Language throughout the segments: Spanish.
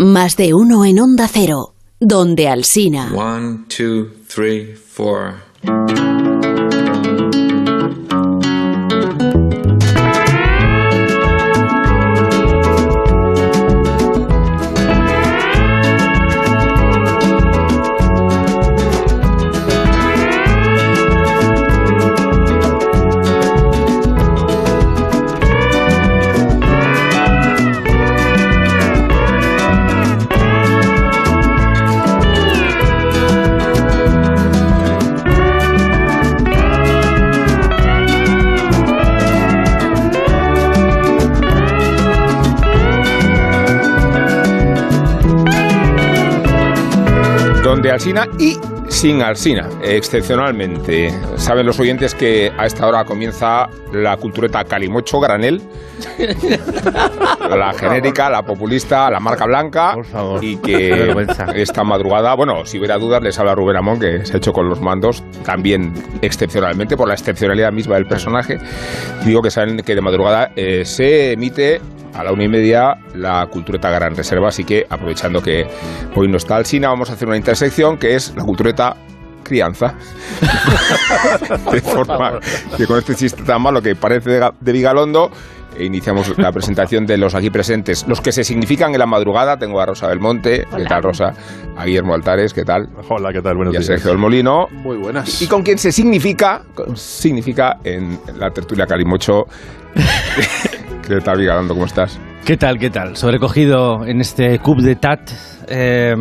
Más de uno en Onda Cero, donde Alsina. Alsina y sin Alsina, excepcionalmente. Saben los oyentes que a esta hora comienza la cultureta Calimocho Granel, la genérica, la populista, la marca blanca, Por favor. y que esta madrugada, bueno, si hubiera dudas, les habla Rubén Amón, que se ha hecho con los mandos, también excepcionalmente, por la excepcionalidad misma del personaje. Digo que saben que de madrugada eh, se emite a la una y media la cultureta Gran Reserva, así que aprovechando que hoy no está Alsina, vamos a hacer una intersección que es la cultureta crianza. de forma que con este chiste tan malo que parece de, Ga- de Vigalondo, e iniciamos la presentación de los aquí presentes, los que se significan en la madrugada. Tengo a Rosa Belmonte, ¿qué tal Rosa? A Guillermo Altares, ¿qué tal? Hola, ¿qué tal? Buenos Y a días. Sergio del Molino. Muy buenas. Y con quien se significa, significa en la tertulia Calimocho. ¿Qué tal, Vigalondo? ¿Cómo estás? ¿Qué tal, qué tal? Sobrecogido en este Cub de Tat eh,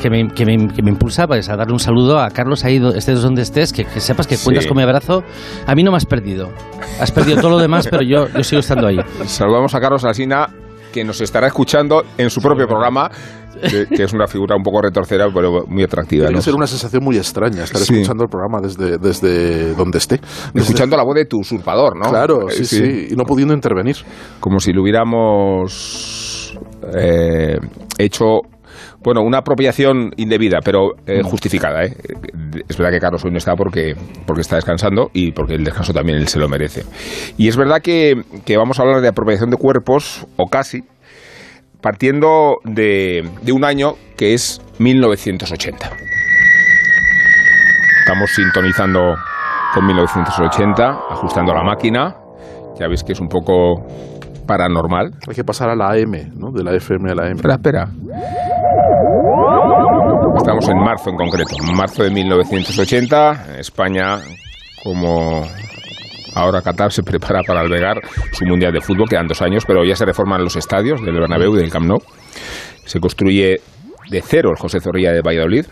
que, me, que, me, que me impulsa pues, a darle un saludo a Carlos ahí, estés donde estés, que, que sepas que Sí. cuentas con mi abrazo. A mí no me has perdido. Has perdido todo lo demás, pero yo, yo sigo estando ahí. Saludamos a Carlos Alsina, que nos estará escuchando en su propio programa, que, que es una figura un poco retorcera, pero muy atractiva. Tiene ¿no? que ser una sensación muy extraña estar Sí. escuchando el programa desde, desde donde esté. Desde- Escuchando la voz de tu usurpador, ¿no? Claro, Eh, sí, sí, y no pudiendo intervenir. Como si lo hubiéramos eh, hecho, bueno, una apropiación indebida, pero eh, justificada. ¿eh? Es verdad que Carlos hoy no está porque, porque está descansando y porque el descanso también él se lo merece. Y es verdad que, que vamos a hablar de apropiación de cuerpos, o casi, partiendo de, de un año que es 1980. Estamos sintonizando con 1980, ajustando la máquina. Ya veis que es un poco paranormal. Hay que pasar a la AM, ¿no? De la FM a la AM. Espera, espera. Estamos en marzo en concreto, marzo de 1980. España, como ahora Qatar se prepara para albergar su mundial de fútbol, quedan dos años, pero ya se reforman los estadios del Bernabéu y del Camp Nou. Se construye de cero el José Zorrilla de Valladolid.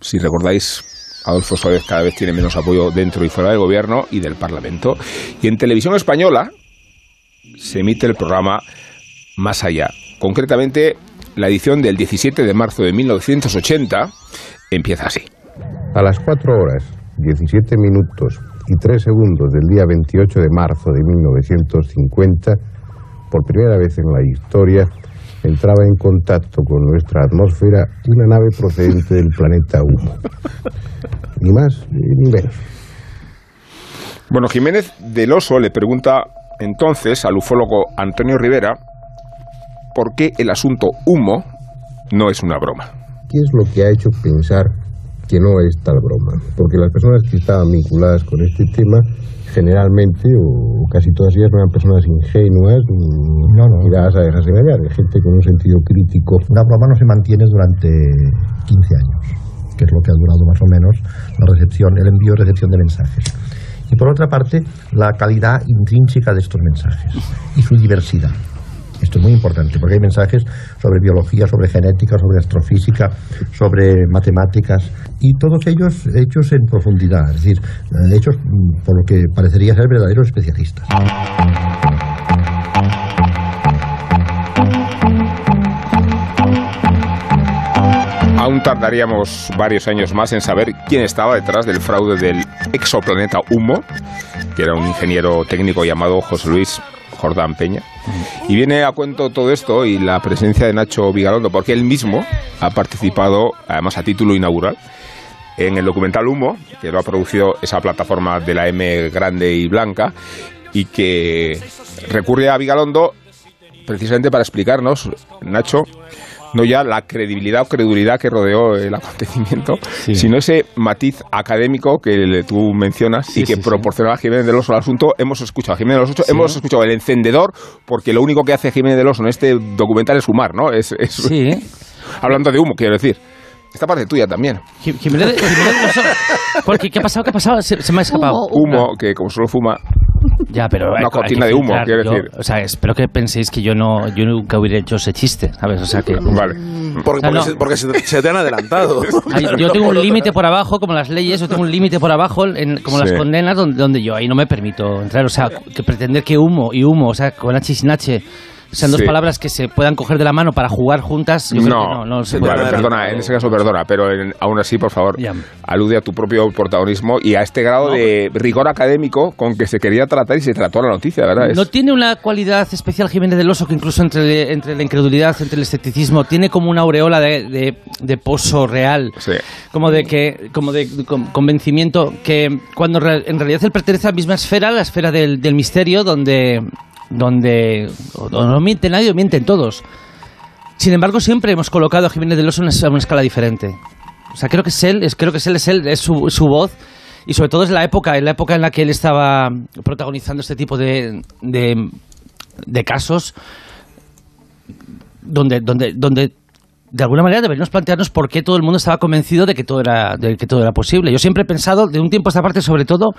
Si recordáis, Adolfo Suárez cada vez tiene menos apoyo dentro y fuera del gobierno y del Parlamento. Y en televisión española se emite el programa Más Allá. Concretamente, la edición del 17 de marzo de 1980 empieza así. A las 4 horas, 17 minutos y 3 segundos del día 28 de marzo de 1950, por primera vez en la historia, entraba en contacto con nuestra atmósfera una nave procedente del planeta Humo. Ni más ni menos. Bueno, Jiménez del Oso le pregunta entonces al ufólogo Antonio Rivera por qué el asunto humo no es una broma. ¿Qué es lo que ha hecho pensar que no es tal broma? Porque las personas que estaban vinculadas con este tema, generalmente, o casi todas ellas, no eran personas ingenuas ni No, no. ni dadas a dejarse engañar, gente con un sentido crítico. Una broma no se mantiene durante 15 años, que es lo que ha durado más o menos la recepción, el envío y recepción de mensajes. Y por otra parte, la calidad intrínseca de estos mensajes y su diversidad. Esto es muy importante porque hay mensajes sobre biología, sobre genética, sobre astrofísica, sobre matemáticas y todos ellos hechos en profundidad, es decir, eh, hechos mm, por lo que parecería ser verdaderos especialistas. Aún tardaríamos varios años más en saber quién estaba detrás del fraude del exoplaneta Humo, que era un ingeniero técnico llamado José Luis Jordán Peña. Y viene a cuento todo esto y la presencia de Nacho Vigalondo, porque él mismo ha participado, además a título inaugural, en el documental Humo, que lo ha producido esa plataforma de la M grande y blanca, y que recurre a Vigalondo precisamente para explicarnos, Nacho, no ya la credibilidad o credulidad que rodeó el acontecimiento, Sí. sino ese matiz académico que le- tú mencionas Sí, y que sí, sí. proporcionaba Jiménez del Oso al asunto. Hemos escuchado a Jiménez del Oso, hemos escuchado el encendedor, porque lo único que hace Jiménez del Oso en este documental es fumar, ¿no? Es, es- Sí. Hablando de humo, quiero decir. Esta parte tuya también. Jim- Jiménez, Jiménez del Oso- ¿Por qué? ¿Qué ha pasado? ¿Qué ha pasado? Se, se me ha escapado. Humo, que como solo fuma, Ya, pero Una hay- cortina de humo, filtrar. quiero Yo- decir. O sea, espero que penséis que yo no, yo nunca hubiera hecho ese chiste, ¿sabes? O sea que. vale. Porque, porque no. se, porque se, se te han adelantado. Ay, yo tengo un límite por abajo, como las leyes, yo tengo un límite por abajo, en- como las condenas, donde, donde yo ahí no me permito entrar. O sea, que pretender que humo y humo, o sea, con H y sin H, sean dos Sí. palabras que se puedan coger de la mano para jugar juntas, yo creo que no, no se puede. vale, perdona, en ese caso perdona, pero en- aún así, por favor, alude a tu propio protagonismo y a este grado de rigor académico con que se quería tratar y se trató la noticia, ¿verdad? Es- No tiene una cualidad especial Jiménez del Oso que incluso entre, entre la incredulidad, entre el escepticismo, tiene como una aureola de, de- de pozo real. Sí. Como de que, como de con- convencimiento que cuando re- en realidad él pertenece a la misma esfera, la esfera del, del misterio, donde, donde no miente nadie o mienten todos. Sin embargo, siempre hemos colocado a Jiménez del Oso en una, una escala diferente. O sea, creo que es él, es, creo que es él, es él, es su, su voz. Y sobre todo es la época, en la época en la que él estaba protagonizando este tipo de, de, de casos donde, donde, donde de alguna manera deberíamos plantearnos por qué todo el mundo estaba convencido de que todo era, de que todo era posible. Yo siempre he pensado, de un tiempo a esta parte, sobre todo,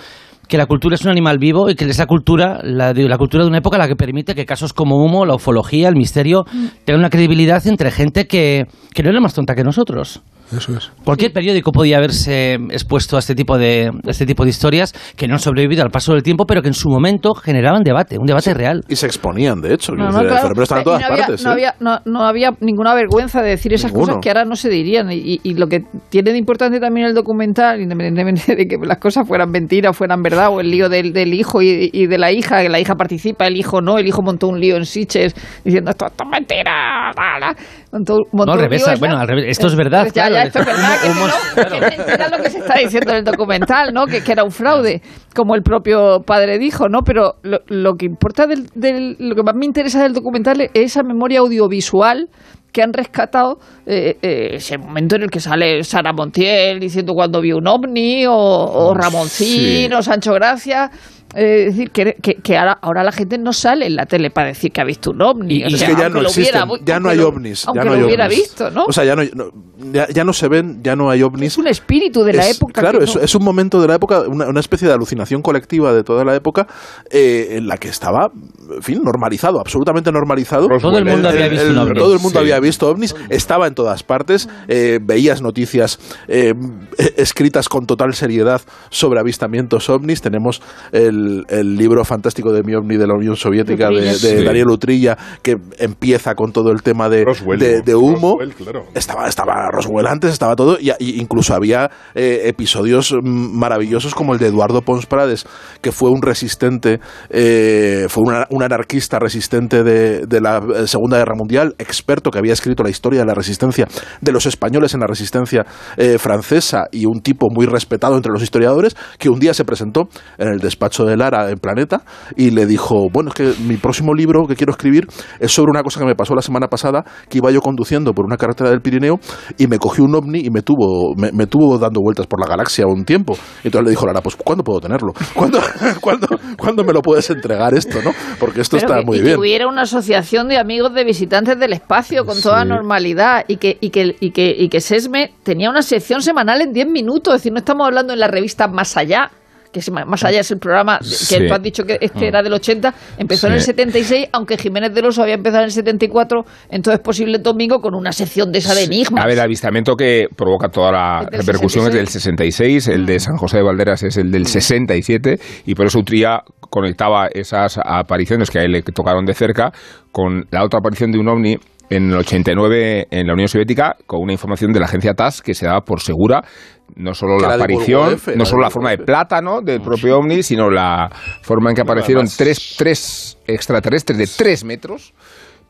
que la cultura es un animal vivo y que es la cultura, la, la cultura de una época la que permite que casos como humo, la ufología, el misterio, tengan una credibilidad entre gente que, que no era más tonta que nosotros. Eso es. Cualquier periódico podía haberse expuesto a este tipo de a este tipo de historias que no han sobrevivido al paso del tiempo, pero que en su momento generaban debate, un debate real. Y se exponían, de hecho. No, no, decir, el claro. cerebro está en todas no había, partes. no, ¿eh? había, no, no había ninguna vergüenza de decir esas Ninguno. cosas que ahora no se dirían. Y, y lo que tiene de importante también el documental, independientemente de que las cosas fueran mentiras, fueran verdad, o el lío del, del hijo y, y de la hija, que la hija participa, el hijo no, el hijo montó un lío en Siches diciendo esto, esto es mentira. la, la". Montó, montó No, al revés, bueno, al revés, esto es verdad, Pues ya, claro. ya, esto es verdad, que, no, que es mentira lo que se está diciendo en el documental, ¿no? Que, que era un fraude, como el propio padre dijo, ¿no? Pero lo, lo que importa del, del- lo que más me interesa del documental es esa memoria audiovisual que han rescatado eh, eh, ese momento en el que sale Sara Montiel diciendo cuando vio un ovni o, o Ramoncín Sí. o Sancho Gracia eh, es decir que, que- que ahora, ahora la gente no sale en la tele para decir que ha visto un ovni Y- O Es sea, que ya no lo existen, hubiera- ya no hay lo- ovnis. aunque ya no lo hay hubiera ovnis. visto ¿no? O sea, ya no, no- ya, ya no se ven, ya no hay ovnis. es un espíritu de la Es- época Claro, que es, no- es un momento de la época, una, una especie de alucinación colectiva de toda la época eh, en la que estaba, en fin, normalizado, absolutamente normalizado. Todo el mundo había visto un ovni. Todo el mundo Sí. había visto ovnis, estaba en todas partes, eh, veías noticias eh, eh, escritas con total seriedad sobre avistamientos ovnis. Tenemos el, el libro fantástico de mi ovni de la Unión Soviética de, de Sí. Daniel Utrilla, que empieza con todo el tema de, Roswell, de, humo. Roswell, claro. Estaba, estaba Roswell antes, estaba todo, y, y incluso había eh, episodios maravillosos como el de Eduardo Pons Prades, que fue un resistente, eh, fue una- un anarquista resistente de, de la eh, Segunda Guerra Mundial, experto que había escrito la historia de la resistencia de los españoles en la resistencia eh, francesa y un tipo muy respetado entre los historiadores, que un día se presentó en el despacho de Lara en Planeta y le dijo, bueno, es que mi próximo libro que quiero escribir es sobre una cosa que me pasó la semana pasada, que iba yo conduciendo por una carretera del Pirineo y me cogió un ovni y me tuvo, me, me tuvo dando vueltas por la galaxia un tiempo. Y entonces le dijo Lara, pues ¿cuándo puedo tenerlo? ¿Cuándo, cuándo, cuándo me lo puedes entregar esto? ¿no? Porque esto Pero está que- muy y bien. que hubiera una asociación de amigos de visitantes del espacio con toda normalidad y que, y, que, y, que, y que Sesme tenía una sección semanal en 10 minutos. Es decir, no estamos hablando en la revista Más Allá, que es, Más Allá es el programa que Sí. tú has dicho que este era del 80, empezó en el Sí. 76, aunque Jiménez del Oso había empezado en el 74, entonces posible domingo con una sección de esa de enigmas. A ver, el avistamiento que provoca toda la repercusión es del 66, el de San José de Valderas es el del 67, y por eso Utría conectaba esas apariciones que a él le tocaron de cerca con la otra aparición de un ovni en el 89 en la Unión Soviética con una información de la agencia TASS que se daba por segura no solo la aparición, no solo la forma de plátano del propio ovni, sino la forma en que aparecieron además- tres, tres extraterrestres de tres metros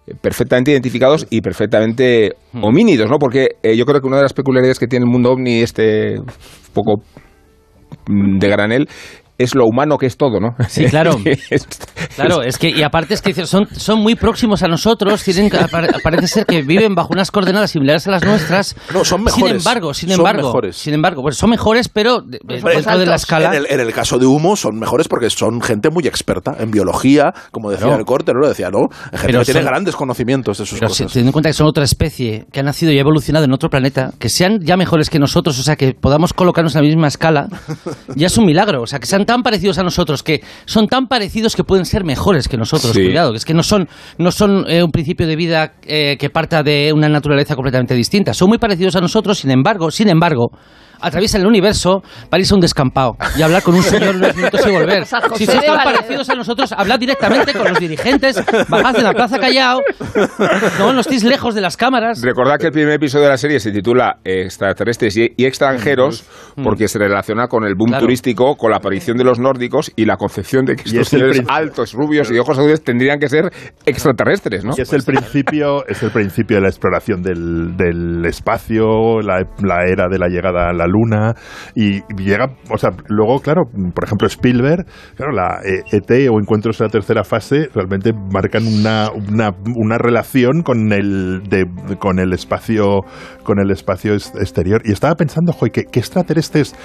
eh, perfectamente identificados y perfectamente homínidos, ¿no? Porque eh, yo creo que una de las peculiaridades que tiene el mundo ovni, este poco mm, de granel, es lo humano que es todo, ¿no? Sí, claro. es, Claro, es que, y aparte es que son, son muy próximos a nosotros, tienen, parece ser que viven bajo unas coordenadas similares a las nuestras. No, son Sin mejores. embargo, sin Son embargo, mejores. sin embargo, pues son mejores, pero de- dentro de la escala. En el, en el caso de Humo son mejores porque son gente muy experta en biología, como decía Claro. el corte, ¿no? Decía, ¿no? Gente Pero que tiene son- grandes conocimientos de sus Pero si- cosas. teniendo en cuenta que son otra especie, que ha nacido y ha evolucionado en otro planeta, que sean ya mejores que nosotros, o sea, que podamos colocarnos en la misma escala, ya es un milagro. O sea, que sean tan parecidos a nosotros, que son tan parecidos que pueden ser mejores que nosotros. Sí. Cuidado, que es que no son, no son eh, un principio de vida eh, que parta de una naturaleza completamente distinta. Son muy parecidos a nosotros, sin embargo, sin embargo. Atraviesan el universo para irse a un descampado y hablar con un señor unos minutos y volver. Si sois de tan parecidos a nosotros, hablad directamente con los dirigentes, bajad en la Plaza Callao, no, no estéis lejos de las cámaras. Recordad que el primer episodio de la serie se titula Extraterrestres y, extranjeros porque se relaciona con el boom Claro. turístico, con la aparición de los nórdicos y la concepción de que estos señores altos, rubios y de ojos azules tendrían que ser extraterrestres, ¿no? Y es el principio, es el principio de la exploración del, del espacio, la, la era de la llegada a la luna y llega, o sea, luego claro, por ejemplo Spielberg, claro, la eh, ET o Encuentros en la tercera fase realmente marcan una, una, una relación con el de, con el espacio con el espacio es- exterior y estaba pensando, joder, ¿qué, qué extraterrestres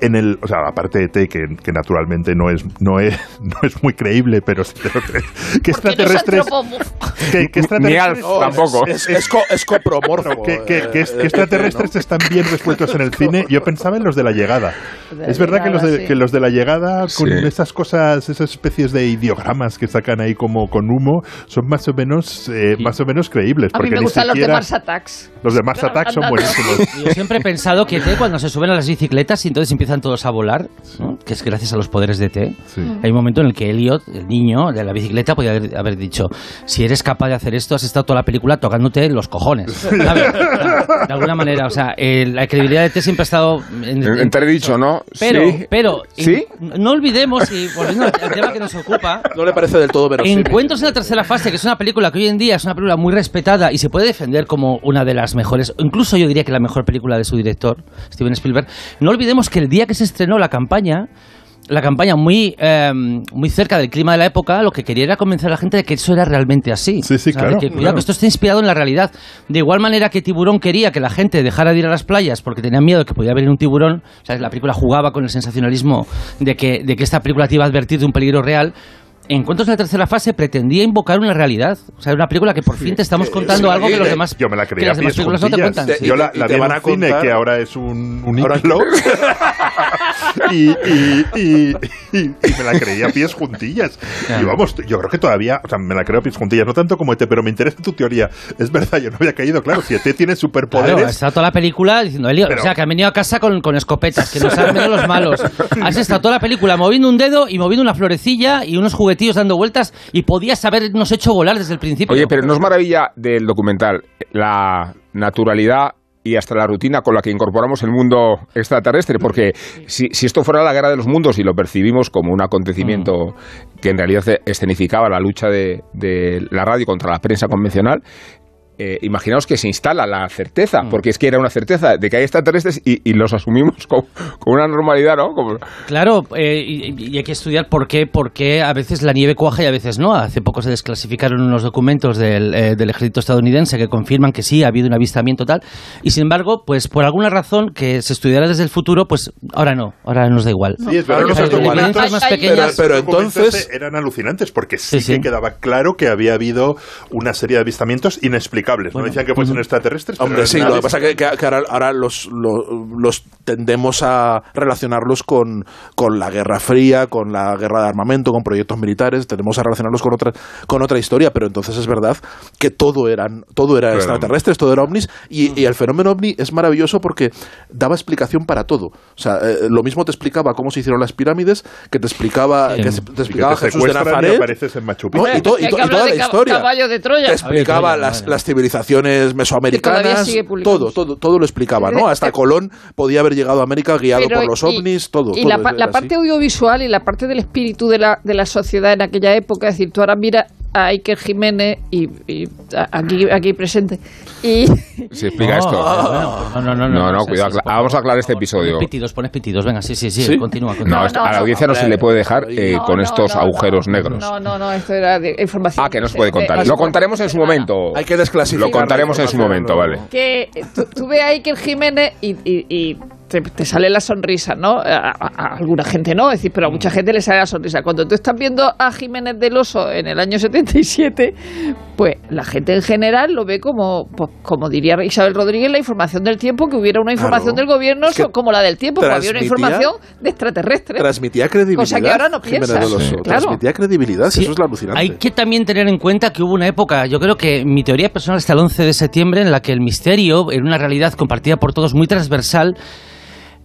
en el, o sea, aparte de ET que, que naturalmente no es no es no es muy creíble, pero sí te lo creo. ¿Qué Porque no es extraterrestres antropomorfo. ¿Qué, qué Ni Alf extraterrestres? No, tampoco. Es, es, co- es copromorfo. ¿Qué, qué- eh, qué- eh, qué extraterrestres están bien resueltos en el cine? Yo pensaba en los de la llegada. De la Es verdad que los de, sí. que los de la llegada, con Sí. esas cosas, esas especies de ideogramas que sacan ahí como con humo, son más o menos, eh, más o menos creíbles. A mí me gustan los de Mars Attacks. Los de Mars Attack son buenísimos. Yo siempre he pensado que T, cuando se suben a las bicicletas y entonces empiezan todos a volar, ¿no? que es gracias a los poderes de T, Sí. hay un momento en el que Elliot, el niño de la bicicleta, podía haber, haber dicho, si eres capaz de hacer esto, has estado toda la película tocándote los cojones. ¿sabes? De alguna manera, o sea, eh, la credibilidad de T siempre ha estado... En, En- Entre dicho, ¿no? pero, Sí. pero, ¿Sí? en- no olvidemos, y volviendo al tema que nos ocupa, No le parece del todo verosímil. Encuentros en la tercera fase, que es una película que hoy en día es una película muy respetada y se puede defender como una de las mejores, o incluso yo diría que la mejor película de su director, Steven Spielberg. No olvidemos que el día que se estrenó la campaña, la campaña muy, eh, muy cerca del clima de la época, lo que quería era convencer a la gente de que eso era realmente así. Sí, sí, O sea, claro, de que, cuidado, claro. que esto está inspirado en la realidad. De igual manera que Tiburón quería que la gente dejara de ir a las playas porque tenía miedo de que podía venir un tiburón, o sea, la película jugaba con el sensacionalismo de que, de que esta película te iba a advertir de un peligro real. Encuentros en la tercera fase pretendía invocar una realidad. O sea, una película que por fin te estamos contando sí, algo que los demás, Yo me la que creía las a demás películas no te juntillas. cuentan. sí. Yo la, la te vi en van un a cine contar- que ahora es un, un Ahora-. y, y, y, y- y me la creía a pies juntillas. Y vamos, yo creo que todavía, o sea, me la creo a pies juntillas, no tanto como ET, pero me interesa tu teoría. Es verdad, yo no había caído, claro, si ET tiene Claro, superpoderes. está toda la película diciendo, Pero- o sea, que han venido a casa con, con escopetas, que nos han venido los malos. Has estado toda la película moviendo un dedo y moviendo una florecilla y unos juguetillos dando vueltas y podías habernos hecho volar desde el principio. Oye, pero no es maravilla del documental la naturalidad y hasta la rutina con la que incorporamos el mundo extraterrestre, porque si, si esto fuera la guerra de los mundos y lo percibimos como un acontecimiento que en realidad escenificaba la lucha de, de la radio contra la prensa convencional, eh, imaginaos que se instala la certeza, porque es que era una certeza de que hay extraterrestres y, y los asumimos con, con una normalidad, ¿no? Como- Claro, eh, y, y hay que estudiar por qué, por qué a veces la nieve cuaja y a veces no. Hace poco se desclasificaron unos documentos del, eh, del ejército estadounidense que confirman que sí, ha habido un avistamiento tal. Y sin embargo, pues por alguna razón que se estudiará desde el futuro, pues ahora no, ahora nos da igual. Sí, es verdad no igual. más pequeñas. pero- entonces- eran alucinantes porque sí, Sí, sí. que quedaba claro que había habido una serie de avistamientos inexplicables. No decían que fuesen extraterrestres. pero Hombre, sí, lo que pasa es que, que- que ahora, ahora los, lo- los tendemos a relacionarlos con, con la Guerra Fría, con la guerra de armamento, con proyectos militares, tendemos a relacionarlos con otra, con otra historia, pero entonces es verdad que todo eran, todo era Claro. extraterrestres, todo era ovnis, y, y el fenómeno ovni es maravilloso porque daba explicación para todo. O sea, eh, lo mismo te explicaba cómo se hicieron las pirámides, que te explicaba, Sí. que se- Y te que explicaba te Jesús de secuestran y Nazaret. apareces en Machu ¿no? Picchu. Y, to- y to- que y toda de la historia. caballo de Troya. Te explicaba Troya, las, las civilizaciones mesoamericanas, sigue publicando. todo, todo, todo lo explicaba, ¿no? Eh, Hasta eh, Colón podía haber llegado a América guiado Pero por los y- ovnis, todo. Y todo la, la parte audiovisual y la parte del espíritu de la, de la sociedad en aquella época, es decir, tú ahora mira a Iker Jiménez y, y aquí, aquí presente. Y Se explica No, esto. no, no, no, no, No, no, cuidado. Vamos a favor. aclarar este episodio. Pones pitidos, pones pitidos, venga, sí, sí, sí, ¿Sí? continúa. No, continúa. esto- no, a la audiencia no, no, se le puede dejar eh, No, con no, estos no, agujeros no, negros. No, no, no, esto era de información. Ah, que no se puede contar. Lo contaremos en su momento. Hay que desclasificar. Lo contaremos en su momento, vale. que ves a Iker Jiménez y, y- y te, te sale la sonrisa, ¿no? A, a- a alguna gente no, es decir, pero a mucha gente le sale la sonrisa. Cuando tú estás viendo a Jiménez del Oso en el año 77, pues la gente en general lo ve como, pues, como diría Isabel Rodríguez, la información del tiempo, que hubiera una información Claro. del gobierno Es que como la del tiempo, pues había una información de extraterrestres. Transmitía credibilidad. Cosa que ahora no piensas. del Oso. Sí. Claro. Transmitía credibilidad, Sí, eso es alucinante. Hay que también tener en cuenta que hubo una época, yo creo que mi teoría personal hasta el 11 de septiembre, en la que el misterio era una realidad compartida por todos, muy transversal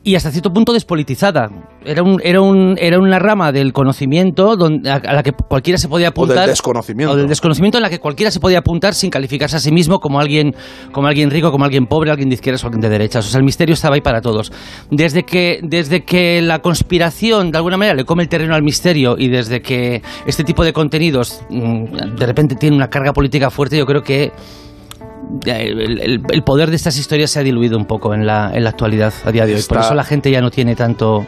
y hasta cierto punto despolitizada. Era, un, era, un, era una rama del conocimiento donde, a, la que cualquiera se podía O apuntar. del desconocimiento. O del desconocimiento en la que cualquiera se podía apuntar sin calificarse a sí mismo como alguien, como alguien rico, como alguien pobre, alguien de izquierdas o alguien de derechas. O sea, el misterio estaba ahí para todos. Desde que, desde que la conspiración de alguna manera le come el terreno al misterio y desde que este tipo de contenidos mm, de repente tiene una carga política fuerte, yo creo que el, el- el poder de estas historias se ha diluido un poco en la, en la actualidad a día de hoy. Por eso la gente ya no tiene tanto...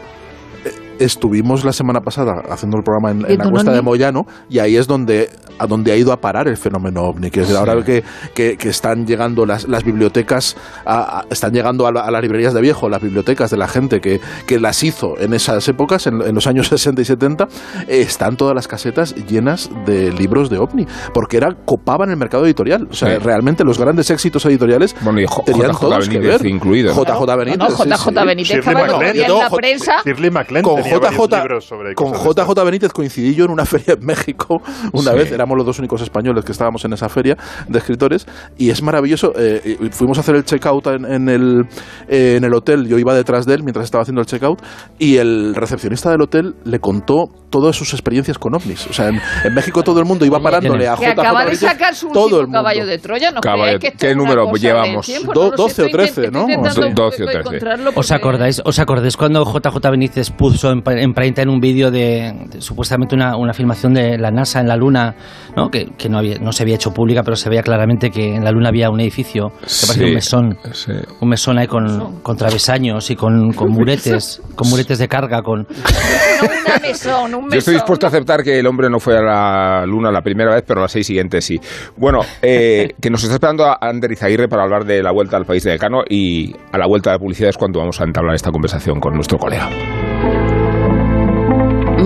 Estuvimos la semana pasada haciendo el programa en, en ¿Viendo la cuesta de? Moyano y ahí es donde a donde ha ido a parar el fenómeno ovni, que es ahora que, que, que están llegando las, las bibliotecas, a- a- están llegando a, la- a las librerías de viejo, las bibliotecas de la gente que, que las hizo en esas épocas, en, en los años 60 y 70, eh, están todas las casetas llenas de libros de ovni, porque era copaban el mercado editorial. O sea, Sí. realmente los grandes éxitos editoriales Bueno, y J- tenían JJ todos que Benítez ver. incluido. JJ Benítez. No, no, sí, JJ sí. Benítez estaba en la prensa. Shirley MacLaine con JJ, sobre con de JJ Benítez coincidí yo en una feria en México una Sí. vez, éramos los dos únicos españoles que estábamos en esa feria de escritores y es maravilloso, eh, fuimos a hacer el checkout en, en el, eh, en el hotel, yo iba detrás de él mientras estaba haciendo el checkout y el recepcionista del hotel le contó todas sus experiencias con ovnis, o sea, en, en México todo el mundo iba parándole a Que JJ acaba de Benítez, sacar su todo el mundo. caballo de Troya. No Caballo- que ¿qué número llevamos? tiempo, Do- no lo sé, 12 o estoy 13, intent- ¿no? estoy intentando 12 o 13. encontrarlo ¿Os acordáis, ¿Os acordáis cuando JJ Benítez puso en, en en un vídeo de, de supuestamente una, una filmación de la NASA en la Luna, ¿no? que, que no, había, no se había hecho pública, pero se veía claramente que en la Luna había un edificio que Sí. parecía un mesón. Sí. Un mesón ahí con, con travesaños y con, con muretes, con muretes de carga, con... No, una mesón, un mesón. Yo estoy dispuesto a aceptar que el hombre no fue a la luna la primera vez, pero las seis siguientes sí. Bueno, eh, que nos está esperando a Ander Izaguirre para hablar de la vuelta al país de Decano y a la vuelta de la publicidad es cuando vamos a entablar esta conversación con nuestro colega.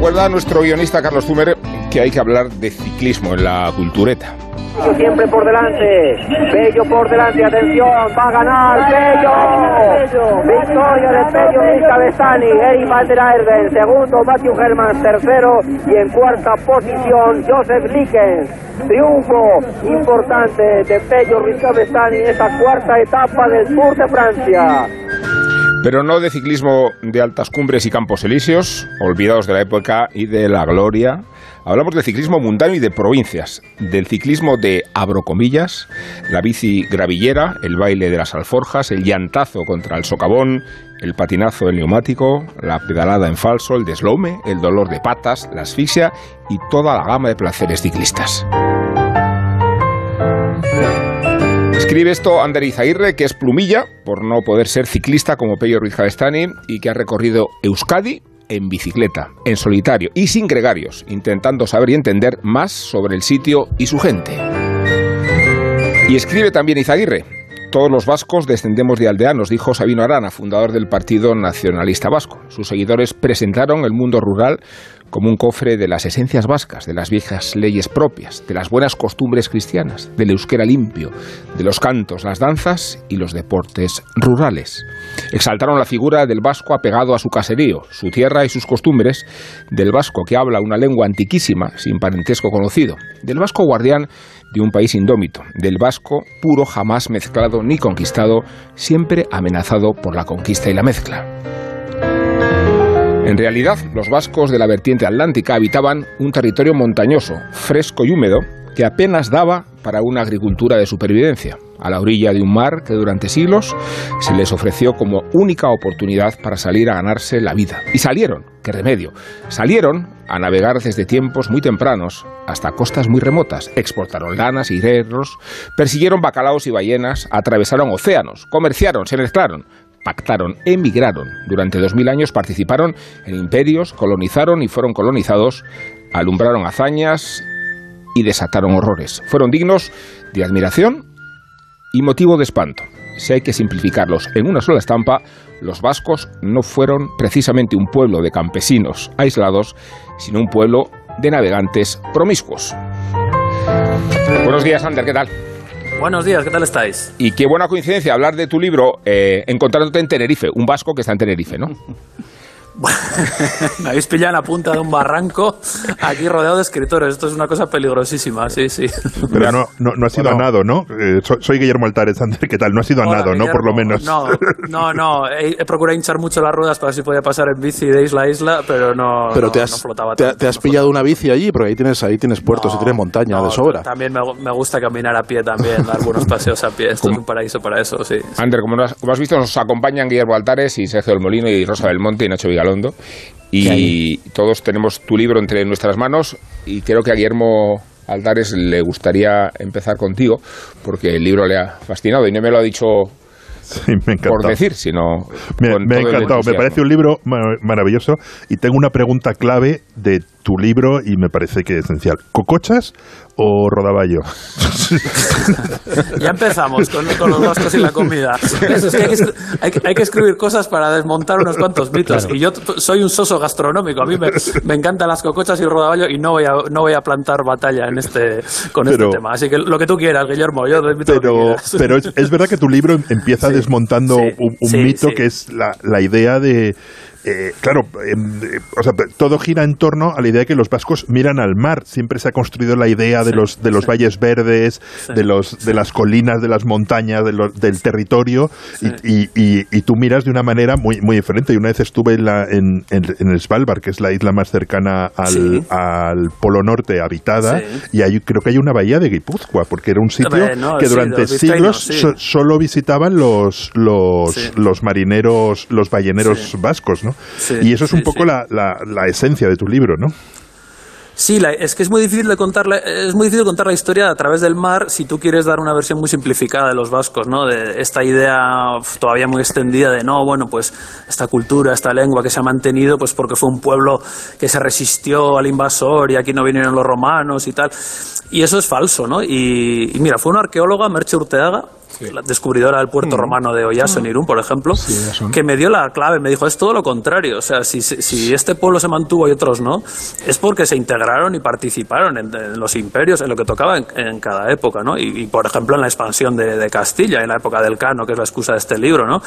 Recuerda nuestro guionista Carlos Zumer que hay que hablar de ciclismo en la cultureta. Siempre por delante. Pello por delante, atención, va a ganar Pello. Victoria de Pello y Cabestani, Eri Van der Erden, segundo Matthew Hermans, tercero y en cuarta posición Joseph Likens. Triunfo importante de Pello Ruiz Cabestani en esta cuarta etapa del Tour de Francia. Pero no de ciclismo de altas cumbres y campos elíseos, olvidados de la época y de la gloria. Hablamos del ciclismo mundano y de provincias, del ciclismo de abrocomillas, la bici gravillera, el baile de las alforjas, el llantazo contra el socavón, el patinazo en neumático, la pedalada en falso, el deslome, el dolor de patas, la asfixia y toda la gama de placeres ciclistas. Escribe esto Ander Izaguirre, que es plumilla por no poder ser ciclista como Pello Ruiz Javestani y que ha recorrido Euskadi en bicicleta, en solitario y sin gregarios, intentando saber y entender más sobre el sitio y su gente. Y escribe también Izaguirre, Todos los vascos descendemos de aldeanos, dijo Sabino Arana, fundador del Partido Nacionalista Vasco. Sus seguidores presentaron el mundo rural como un cofre de las esencias vascas, de las viejas leyes propias, de las buenas costumbres cristianas, del euskera limpio, de los cantos, las danzas y los deportes rurales. Exaltaron la figura del vasco apegado a su caserío, su tierra y sus costumbres, del vasco que habla una lengua antiquísima, sin parentesco conocido, del vasco guardián de un país indómito, del vasco puro jamás mezclado ni conquistado, siempre amenazado por la conquista y la mezcla. En realidad, los vascos de la vertiente atlántica habitaban un territorio montañoso, fresco y húmedo, que apenas daba para una agricultura de supervivencia, a la orilla de un mar que durante siglos se les ofreció como única oportunidad para salir a ganarse la vida. Y salieron, qué remedio, salieron a navegar desde tiempos muy tempranos hasta costas muy remotas, exportaron lanas y hierros, persiguieron bacalaos y ballenas, atravesaron océanos, comerciaron, se mezclaron, pactaron, emigraron. Durante dos mil años participaron en imperios, colonizaron y fueron colonizados, alumbraron hazañas y desataron horrores. Fueron dignos de admiración y motivo de espanto. Si hay que simplificarlos en una sola estampa, los vascos no fueron precisamente un pueblo de campesinos aislados, sino un pueblo de navegantes promiscuos. Buenos días, Ander, ¿qué tal? Buenos días, ¿qué tal estáis? Y qué buena coincidencia hablar de tu libro eh, encontrándote en Tenerife, un vasco que está en Tenerife, ¿no? Me habéis pillado en la punta de un barranco, aquí rodeado de escritores. Esto es una cosa peligrosísima, sí, sí. Pero no, no, no ha sido a nado, ¿no? Eh, soy, soy Guillermo Altares, Ander, ¿qué tal? No ha sido a Hola, nado, ¿no? Por lo menos. No, no, no. He, he procurado hinchar mucho las ruedas para ver si podía pasar en bici de isla a isla, pero no, Pero no, te no has, flotaba te, tanto, te has no pillado una bici allí, porque ahí tienes, ahí tienes puertos y tienes montaña No, de sobra. También me, me gusta caminar a pie también, dar algunos paseos a pie. Esto es un paraíso para eso, sí. Ander, como, has, como has visto, nos acompañan Guillermo Altares y Sergio del Molino y Rosa Belmonte y Nacho Y todos tenemos tu libro entre nuestras manos y creo que a Guillermo Altares le gustaría empezar contigo porque el libro le ha fascinado y no me lo ha dicho Sí, me por decir, sino Me, me ha encantado, me parece un libro ma- maravilloso. Y tengo una pregunta clave de tu libro y me parece que es esencial. ¿Cocochas o rodaballo? Ya empezamos con, con los vascos y la comida. Es, es que hay, que, es- hay que- hay que escribir cosas para desmontar unos cuantos mitos. Y yo soy un soso gastronómico. A mí me, me encantan las cocochas y el rodaballo y no voy a, no voy a plantar batalla en este, con Pero- este tema. Así que lo que tú quieras, Guillermo. Yo te invito a lo que Pero, pero es, es verdad que tu libro empieza Sí, desmontando sí, un, un sí, mito sí. que es la, la idea de... eh, claro, em, eh, o sea, todo gira en torno a la idea de que los vascos miran al mar. Siempre se ha construido la idea de Sí, los de los sí. valles verdes, Sí. de los de las colinas, de las montañas, de del territorio, y, y- y- y tú miras de una manera muy muy diferente. Y una vez estuve en, la, en, en- en el Svalbard, que es la isla más cercana al, al Polo Norte habitada, y hay, creo que hay una bahía de Guipúzcoa, porque era un sitio no, que durante siglos so- solo visitaban los los, los marineros, los balleneros vascos, ¿no? Sí, y eso es un poco sí. la, la, la esencia de tu libro, ¿no? Sí, la- es que es muy difícil de contar la, es muy difícil contar la historia a través del mar si tú quieres dar una versión muy simplificada de los vascos, ¿no? De esta idea todavía muy extendida de no, bueno, pues esta cultura, esta lengua que se ha mantenido, pues porque fue un pueblo que se resistió al invasor y aquí no vinieron los romanos y tal. Y eso es falso, ¿no? Y, y mira, fue una arqueóloga, Merche Urteaga, la descubridora del puerto romano de Oyaso en Irún, por ejemplo, que me dio la clave, me dijo, es todo lo contrario, o sea, si, si- si este pueblo se mantuvo y otros no, es porque se integraron y participaron en, en los imperios, en lo que tocaba en, en cada época, ¿no? Y, y, por ejemplo, en la expansión de, de Castilla, en la época del Cano, que es la excusa de este libro, ¿no?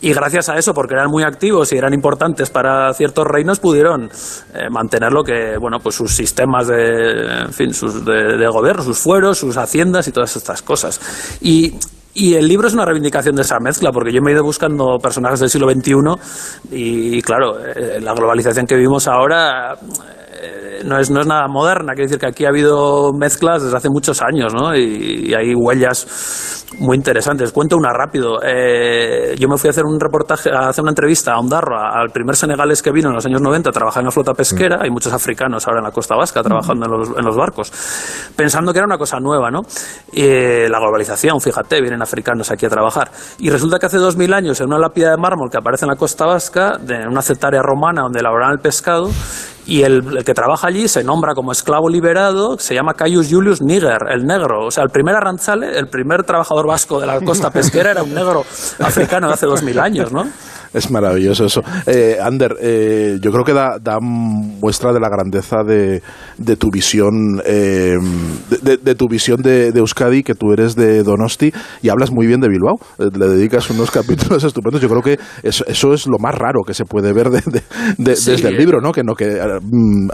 Y gracias a eso, porque eran muy activos y eran importantes para ciertos reinos, pudieron eh, mantener lo que, bueno, pues sus sistemas de, en fin, sus de, de gobierno, sus fueros, sus haciendas y todas estas cosas. Y, y el libro es una reivindicación de esa mezcla, porque yo me he ido buscando personajes del siglo XXI y, claro, eh, la globalización que vivimos ahora eh, no es, no es nada moderna. Quiere decir que aquí ha habido mezclas desde hace muchos años, ¿no? Y, y hay huellas muy interesantes. Cuento una rápido. Eh, yo me fui a hacer un reportaje, a hacer una entrevista a Ondarroa, al primer senegalés que vino en los años 90 a trabajar en la flota pesquera. Hay muchos africanos ahora en la costa vasca trabajando en los, en los barcos, pensando que era una cosa nueva, ¿no? Eh, la globalización, fíjate, vienen africanos aquí a trabajar. Y resulta que hace dos mil años, en una lápida de mármol que aparece en la costa vasca, de una cetaria romana donde elaboraban el pescado, Y el, el que trabaja allí se nombra como esclavo liberado, se llama Caius Julius Niger, el negro. O sea, el primer arranzale, el primer trabajador vasco de la costa pesquera era un negro africano de hace dos mil años, ¿no? Es maravilloso eso. Eh, Ander, eh, yo creo que da, da muestra de la grandeza de, de tu visión, eh, de, tu visión de, de Euskadi, que tú eres de Donosti y hablas muy bien de Bilbao. Eh, Le dedicas unos capítulos estupendos. Yo creo que eso, eso es lo más raro que se puede ver Sí. desde el libro, ¿no? Que, no, que eh, mm,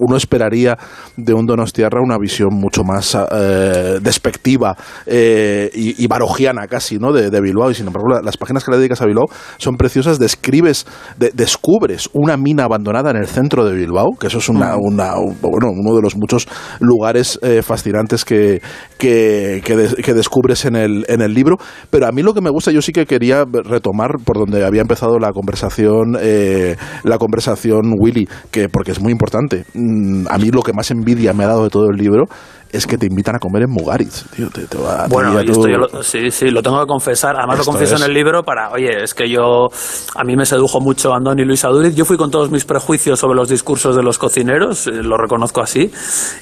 uno esperaría de un Donostiarra una visión mucho más eh, despectiva eh, y, y barogiana casi, ¿no? De, Bilbao. Y sin embargo, la- las páginas que le dedicas a Bilbao son preciosas. Describes, de- descubres una mina abandonada en el centro de Bilbao, que eso es una, una- un- bueno, uno de los muchos lugares eh, fascinantes que, que, que que descubres en el, en el libro. Pero a mí lo que me gusta, yo sí que quería retomar por donde había empezado la conversación, eh, la conversación Willy, que porque es muy importante. Mm, a mí lo que más envidia me ha dado de todo el libro es que te invitan a comer en Mugaritz, tío. Te, te va- Bueno, guía y tú- esto yo lo, sí, sí, lo tengo que confesar. Además Esto lo confieso es. en el libro para, oye, es que yo, a mí me sedujo mucho Andoni y Luis Aduriz. Yo fui con todos mis prejuicios sobre los discursos de los cocineros, eh, lo reconozco así,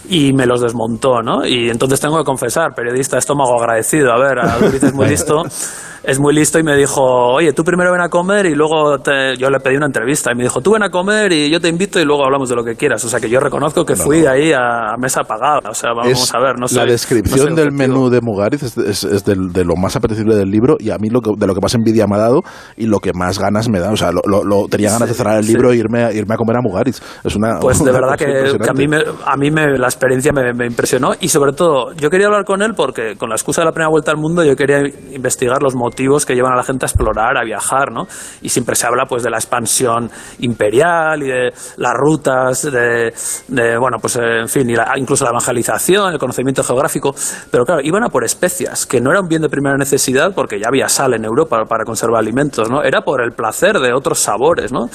y me los desmontó, ¿no? Y entonces tengo que confesar, periodista estómago agradecido. A ver, Aduriz es muy listo. Es muy listo y me dijo, oye, tú primero ven a comer y luego te- yo le pedí una entrevista y me dijo, tú ven a comer y yo te invito y luego hablamos de lo que quieras. O sea que yo reconozco que fui ahí a, a mesa pagada. O sea, vamos Es a ver, no sé. la descripción del menú de Mugaritz es, es- es de lo más apetecible del libro y a mí lo que, de lo que más envidia me ha dado y lo que más ganas me da. O sea, lo, lo- lo- tenía ganas de cerrar el sí. libro e irme, a- irme a comer a Mugaritz. Es una, Pues de verdad que, que a mí, me, a mí me, la experiencia me, me impresionó y sobre todo yo quería hablar con él porque con la excusa de la primera vuelta al mundo yo quería investigar los motivos que llevan a la gente a explorar, a viajar, ¿no? Y siempre se habla pues de la expansión imperial y de las rutas, de, de, bueno, pues eh, en fin, y la- incluso la evangelización, el conocimiento geográfico, pero claro, iban a por especias, que no era un bien de primera necesidad porque ya había sal en Europa para conservar alimentos, ¿no? Era por el placer de otros sabores, ¿no?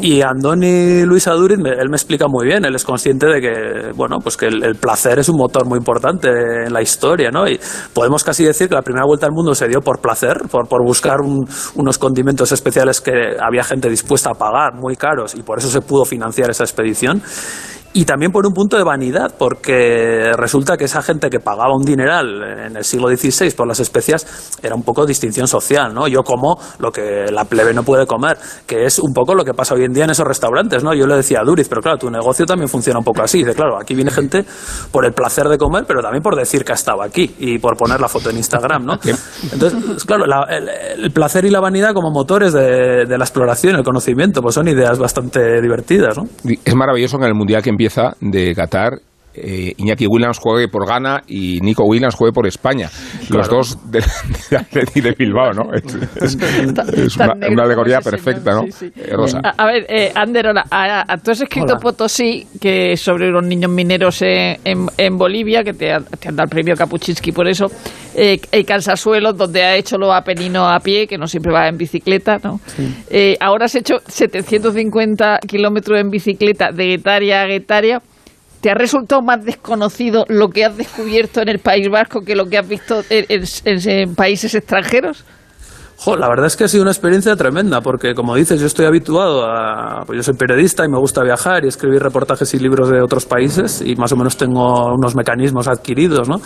Y Andoni Luis Aduriz, él me explica muy bien, él es consciente de que, bueno, pues que el, el placer es un motor muy importante en la historia, ¿no? Y podemos casi decir que la primera vuelta al mundo se dio por placer, por, por buscar un- unos condimentos especiales que había gente dispuesta a pagar muy caros y por eso se pudo financiar esa expedición. Y también por un punto de vanidad, porque resulta que esa gente que pagaba un dineral en el siglo XVI por las especias era un poco distinción social, ¿no? Yo como lo que la plebe no puede comer, que es un poco lo que pasa hoy en día en esos restaurantes, ¿no? Yo le decía a Duriz, pero claro, tu negocio también funciona un poco así. Dice, claro, aquí viene gente por el placer de comer, pero también por decir que ha estado aquí y por poner la foto en Instagram, ¿no? Entonces, claro, la- el, el placer y la vanidad como motores de, de la exploración, el conocimiento, pues son ideas bastante divertidas, ¿no? Es maravilloso en el Mundial que empieza de Qatar, eh, Iñaki Williams juegue por Ghana y Nico Williams juegue por España. Los dos de, de de Bilbao, ¿no? Es, es- es Tan una, una alegoría perfecta, ¿no? sí, sí. Eh, Rosa. A, a ver, eh, Ander, hola. A- a- tú has escrito Hola. Potosí, que es sobre unos niños mineros en, en- en Bolivia, que te, han- te han dado el premio Kapuczynski por eso. Eh, y Cansasuelos, donde ha hecho los apeninos a pie, que no siempre va en bicicleta, ¿no? Eh, ahora has hecho 750 kilómetros en bicicleta de Guetaria a Guetaria. ¿Te ha resultado más desconocido lo que has descubierto en el País Vasco que lo que has visto en- países extranjeros? Jo, la verdad es que ha sido una experiencia tremenda, porque como dices, yo estoy habituado a. Pues yo soy periodista y me gusta viajar y escribir reportajes y libros de otros países, y más o menos tengo unos mecanismos adquiridos, ¿no?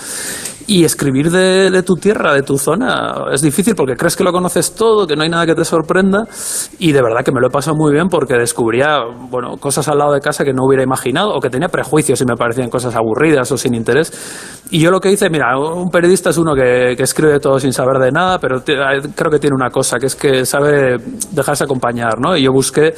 Y escribir de, de tu tierra, de tu zona, es difícil porque crees que lo conoces todo, que no hay nada que te sorprenda, y de verdad que me lo he pasado muy bien porque descubría, bueno, cosas al lado de casa que no hubiera imaginado, o que tenía prejuicios y me parecían cosas aburridas o sin interés. Y yo lo que hice, mira, un periodista es uno que, que escribe todo sin saber de nada, pero creo que tiene una cosa, que es que sabe dejarse acompañar, ¿no? Y yo busqué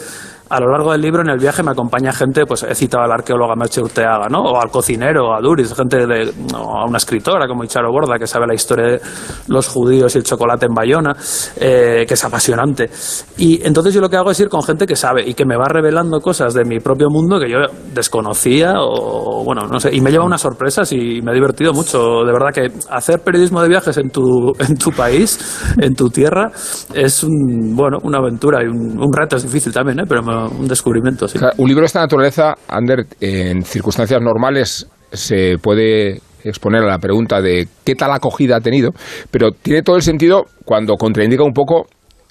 a lo largo del libro, en el viaje, me acompaña gente, pues he citado al arqueólogo Merche Urteaga, ¿no? O al cocinero, a Duris, gente de, o a una escritora como Icharo Borda, que sabe la historia de los judíos y el chocolate en Bayona, eh, que es apasionante. Y entonces yo lo que hago es ir con gente que sabe y que me va revelando cosas de mi propio mundo que yo desconocía o, bueno, no sé, y me lleva unas sorpresas y me he divertido mucho. De verdad que hacer periodismo de viajes en tu, en tu país, en tu tierra, es un, bueno, una aventura y un, un reto, es difícil también, ¿eh? pero me- un descubrimiento, sí. Un libro de esta naturaleza, Ander, en circunstancias normales se puede exponer a la pregunta de qué tal acogida ha tenido, pero tiene todo el sentido cuando contraindica un poco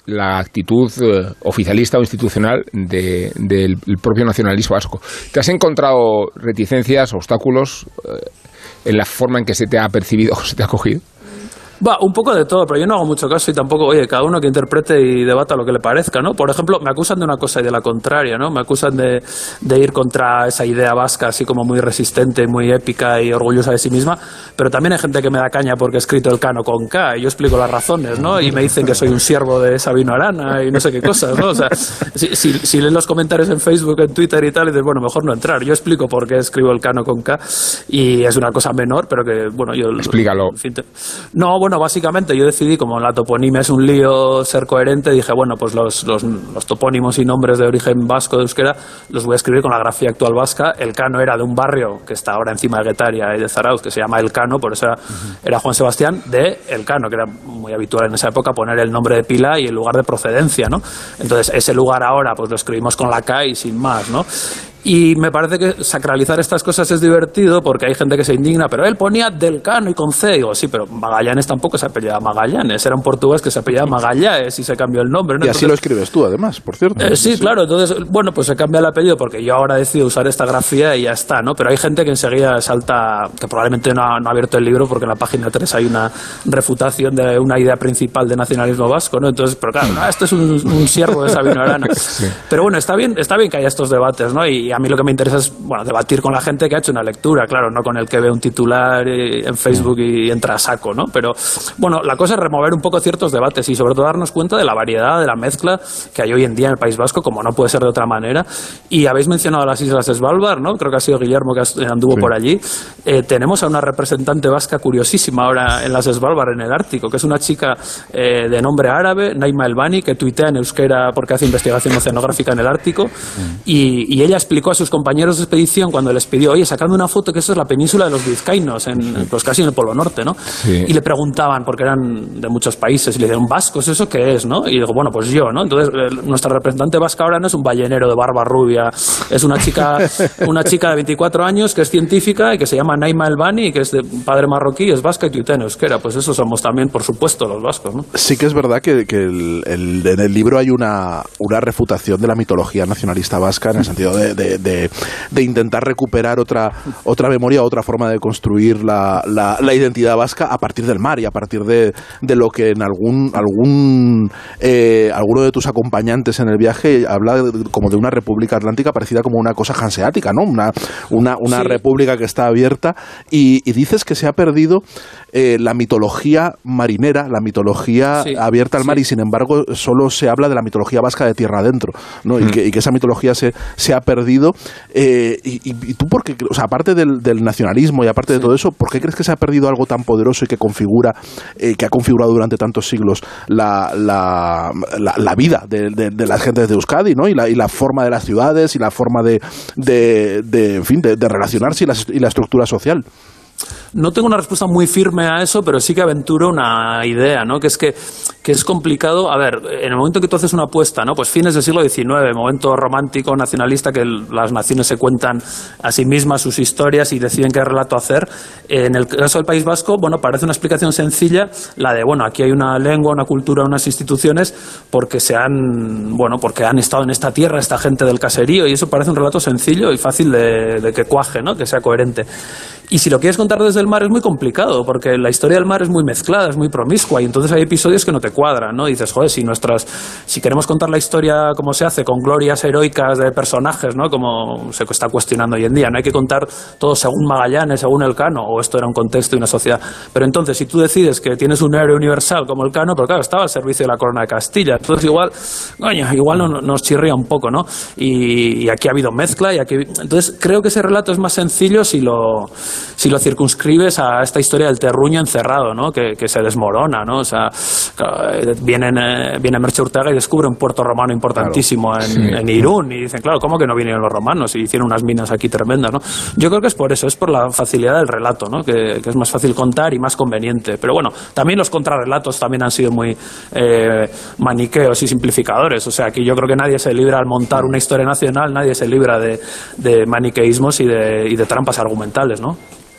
la actitud eh, oficialista o institucional de- del el propio nacionalismo vasco. ¿Te has encontrado reticencias, obstáculos eh, en la forma en que se te ha percibido o se te ha cogido? Va, un poco de todo, pero yo no hago mucho caso y tampoco, oye, cada uno que interprete y debata lo que le parezca, ¿no? Por ejemplo, me acusan de una cosa y de la contraria, ¿no? Me acusan de, de ir contra esa idea vasca así como muy resistente, muy épica y orgullosa de sí misma, pero también hay gente que me da caña porque he escrito el cano con K y yo explico las razones, ¿no? Y me dicen que soy un siervo de Sabino Arana y no sé qué cosas, ¿no? O sea, si, si, si leen los comentarios en Facebook, en Twitter y tal, y dices, bueno, mejor no entrar. Yo explico por qué escribo el cano con K y es una cosa menor, pero que, bueno, yo... Explícalo. en fin, te- No, bueno, básicamente yo decidí, como la toponimia es un lío ser coherente, dije, bueno, pues los, los, los topónimos y nombres de origen vasco de euskera los voy a escribir con la grafía actual vasca. El Cano era de un barrio que está ahora encima de Guetaria y de Zarauz, que se llama El Cano, por eso era, era Juan Sebastián de El Cano, que era muy habitual en esa época poner el nombre de pila y el lugar de procedencia, ¿no? Entonces, ese lugar ahora, pues lo escribimos con la K y sin más, ¿no? Y me parece que sacralizar estas cosas es divertido porque hay gente que se indigna, pero él ponía del Cano y con C. Digo, sí, pero Magallanes tampoco se apellidaba Magallanes, era un portugués que se apellidaba Magallanes y se cambió el nombre. ¿no? Y así Entonces- lo escribes tú, además, por cierto. eh, sí, claro, entonces, bueno, pues se cambia el apellido porque yo ahora decido usar esta grafía y ya está, ¿no? Pero hay gente que enseguida salta, que probablemente no ha, no ha abierto el libro porque en la página 3 hay una refutación de una idea principal de nacionalismo vasco, ¿no? Entonces, pero claro, no, este es un, un siervo de Sabino Arana. Pero bueno, está bien, está bien que haya estos debates, ¿no? Y a mí lo que me interesa es, bueno, debatir con la gente que ha hecho una lectura, claro, no con el que ve un titular eh, en Facebook y entra a saco, ¿no? Pero bueno, la cosa es remover un poco ciertos debates y sobre todo darnos cuenta de la variedad, de la mezcla que hay hoy en día en el País Vasco, como no puede ser de otra manera. Y habéis mencionado las islas Svalbard, ¿no? Creo que ha sido Guillermo que as- anduvo por allí. Eh, tenemos a una representante vasca curiosísima ahora en las Svalbard, en el Ártico, que es una chica eh, de nombre árabe, Naima Elbani, que tuitea en euskera porque hace investigación oceanográfica en el Ártico. Y, y ella explicó a sus compañeros de expedición cuando les pidió, oye, sacando una foto que eso es la península de los vizcaínos, en, pues casi en el Polo Norte, ¿no? Sí. Y le preguntaban, porque eran de muchos países, y le dijeron, vascos, ¿eso qué es, no? Y digo, bueno, pues yo, ¿no? Entonces, eh, nuestra representante vasca ahora no es un ballenero de barba rubia, es una chica, una chica de 24 años que es científica y que se llama Naima Elbani, que es de padre marroquí, es vasca y tuitea en euskera. Pues eso somos también, por supuesto, los vascos, ¿no? Sí que es verdad que, que el- el- en el libro hay una, una refutación de la mitología nacionalista vasca en el sentido de, de- de- de intentar recuperar otra, otra memoria, otra forma de construir la, la- la identidad vasca a partir del mar y a partir de, de lo que en algún, algún eh, alguno de tus acompañantes en el viaje habla de- como de una república atlántica parecida como una cosa hanseática, ¿no? Una, una, una Sí. república que está abierta y, y dices que se ha perdido eh, la mitología marinera, la mitología Sí, abierta al mar sí. y sin embargo solo se habla de la mitología vasca de tierra adentro, ¿no? Mm. Y, que, y que esa mitología se, se ha perdido. Eh, y, y- tú, por qué, o sea, aparte del, del nacionalismo y aparte de todo eso, ¿por qué crees que se ha perdido algo tan poderoso y que configura, eh, que ha configurado durante tantos siglos la, la, la- la vida de, de- de las gentes de Euskadi, ¿no? Y la, y la forma de las ciudades y la forma de, de, en fin, de, de relacionarse y la, y la estructura social. No tengo una respuesta muy firme a eso, pero sí que aventuro una idea, ¿no? Que es que, que es complicado. A ver, en el momento que tú haces una apuesta, ¿no? Pues fines del siglo XIX, momento romántico, nacionalista, que las naciones se cuentan a sí mismas sus historias y deciden qué relato hacer. En el caso del País Vasco, bueno, parece una explicación sencilla, la de, bueno, aquí hay una lengua, una cultura, unas instituciones, porque se han, bueno, porque han estado en esta tierra esta gente del caserío, y eso parece un relato sencillo y fácil de, de que cuaje, ¿no? Que sea coherente. Y si lo quieres contar desde el mar es muy complicado, porque la historia del mar es muy mezclada, es muy promiscua, y entonces hay episodios que no te cuadran, ¿no? Dices, joder, si nuestras, si queremos contar la historia como se hace, con glorias heroicas de personajes, ¿no? Como se está cuestionando hoy en día, no hay que contar todo según Magallanes, según Elcano, o esto era un contexto y una sociedad. Pero entonces, si tú decides que tienes un héroe universal como Elcano, pero claro, estaba al servicio de la corona de Castilla, entonces igual, coño, igual no- nos chirría un poco, ¿no? Y, y aquí ha habido mezcla, y aquí, entonces creo que ese relato es más sencillo si lo, si lo circunscribes a esta historia del terruño encerrado, ¿no? Que, que se desmorona, ¿no? O sea, eh, vienen, eh, viene Merche Urtega y descubre un puerto romano importantísimo en, sí. en Irún y dicen, claro, ¿cómo que no vinieron los romanos? Y hicieron unas minas aquí tremendas, ¿no? Yo creo que es por eso, es por la facilidad del relato, ¿no? Que, que es más fácil contar y más conveniente. Pero bueno, también los contrarrelatos también han sido muy eh, maniqueos y simplificadores. O sea, aquí yo creo que nadie se libra al montar una historia nacional, nadie se libra de, de maniqueísmos y de, y de trampas argumentales, ¿no?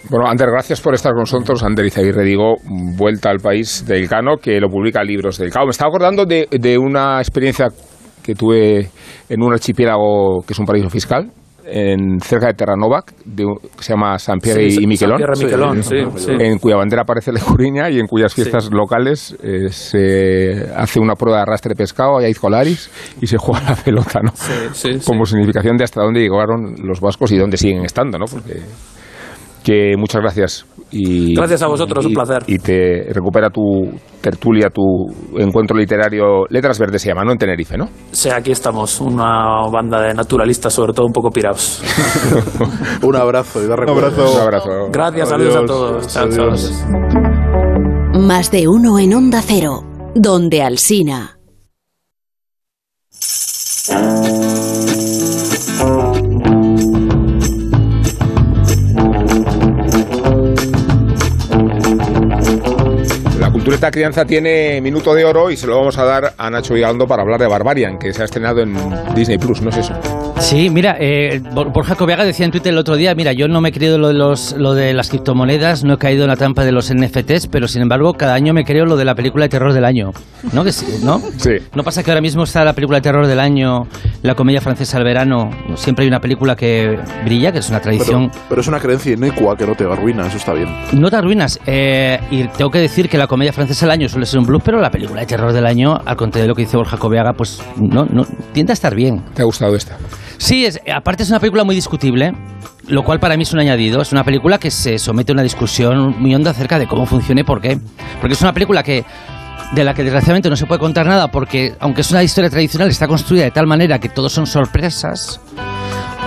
Bueno, Ander, gracias por estar con nosotros. Ander Izaguirre, digo, Vuelta al País del Cano, que lo publica Libros del Cano. Me estaba acordando de, de una experiencia que tuve en un archipiélago que es un paraíso fiscal, en, cerca de Terranova, de, que se llama San Pierre Sí, y Miquelón, San Pierre Miquelón, sí, sí. en cuya bandera aparece la Icuriña y en cuyas fiestas locales eh, se hace una prueba de arrastre de pescado, hay colaris y se juega la pelota, ¿no? Sí, sí, sí. Como significación de hasta dónde llegaron los vascos y dónde siguen estando, ¿no? Porque que muchas gracias. Y, Gracias a vosotros, un placer. Y te recupera tu tertulia, tu encuentro literario. Letras Verdes se llama, ¿no? En Tenerife, ¿no? Sí, aquí estamos, una banda de naturalistas, sobre todo un poco pirados. Un abrazo y da Un abrazo. Un abrazo. Gracias, saludos a Adiós. todos. Chao, chao. Adiós. Más de uno en Onda Cero, donde Alsina. Cultureta crianza tiene minuto de oro y se lo vamos a dar a Nacho Vigalondo para hablar de Barbarian, que se ha estrenado en Disney Plus, ¿no es eso? Sí, mira, eh, Bor- Borja Cobiaga decía en Twitter el otro día, mira, yo no me he creído lo de, los, lo de las criptomonedas, no he caído en la trampa de los NFTs, pero sin embargo cada año me creo lo de la película de terror del año. ¿No? Que sí, ¿no? Sí. ¿No pasa que ahora mismo está la película de terror del año, la comedia francesa del verano? Siempre hay una película que brilla, que es una Pero, tradición. pero es una creencia inecua que no te arruina, eso está bien. No te arruinas. eh, y tengo que decir que la comedia francesa del año suele ser un blues, pero la película de terror del año, al contrario de lo que dice Borja Cobiaga, pues no, no tiende a estar bien. ¿Te ha gustado esta? Sí, es, aparte es una película muy discutible, lo cual para mí es un añadido. Es una película que se somete a una discusión muy honda acerca de cómo funciona y por qué. Porque es una película que de la que desgraciadamente no se puede contar nada porque aunque es una historia tradicional está construida de tal manera que todos son sorpresas.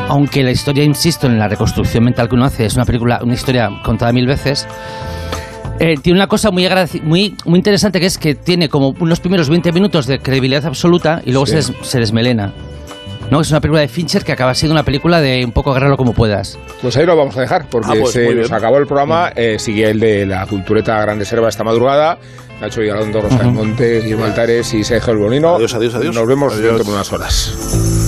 Aunque la historia, insisto, en la reconstrucción mental que uno hace es una película, una historia contada mil veces. Eh, tiene una cosa muy, muy, muy interesante que es que tiene como unos primeros 20 minutos de credibilidad absoluta y luego Sí. se, des- se desmelena. ¿no? Es una película de Fincher que acaba siendo una película de un poco agárralo como puedas. Pues ahí lo vamos a dejar, porque Ah, pues se nos acabó el programa. eh, sigue el de la cultureta Grande Serva esta madrugada. Nacho Vigalondo, Rosa del Monte, Guillermo Altares y Sergio El Bonino. Adiós, adiós, adiós. Nos vemos Adiós. dentro de unas horas.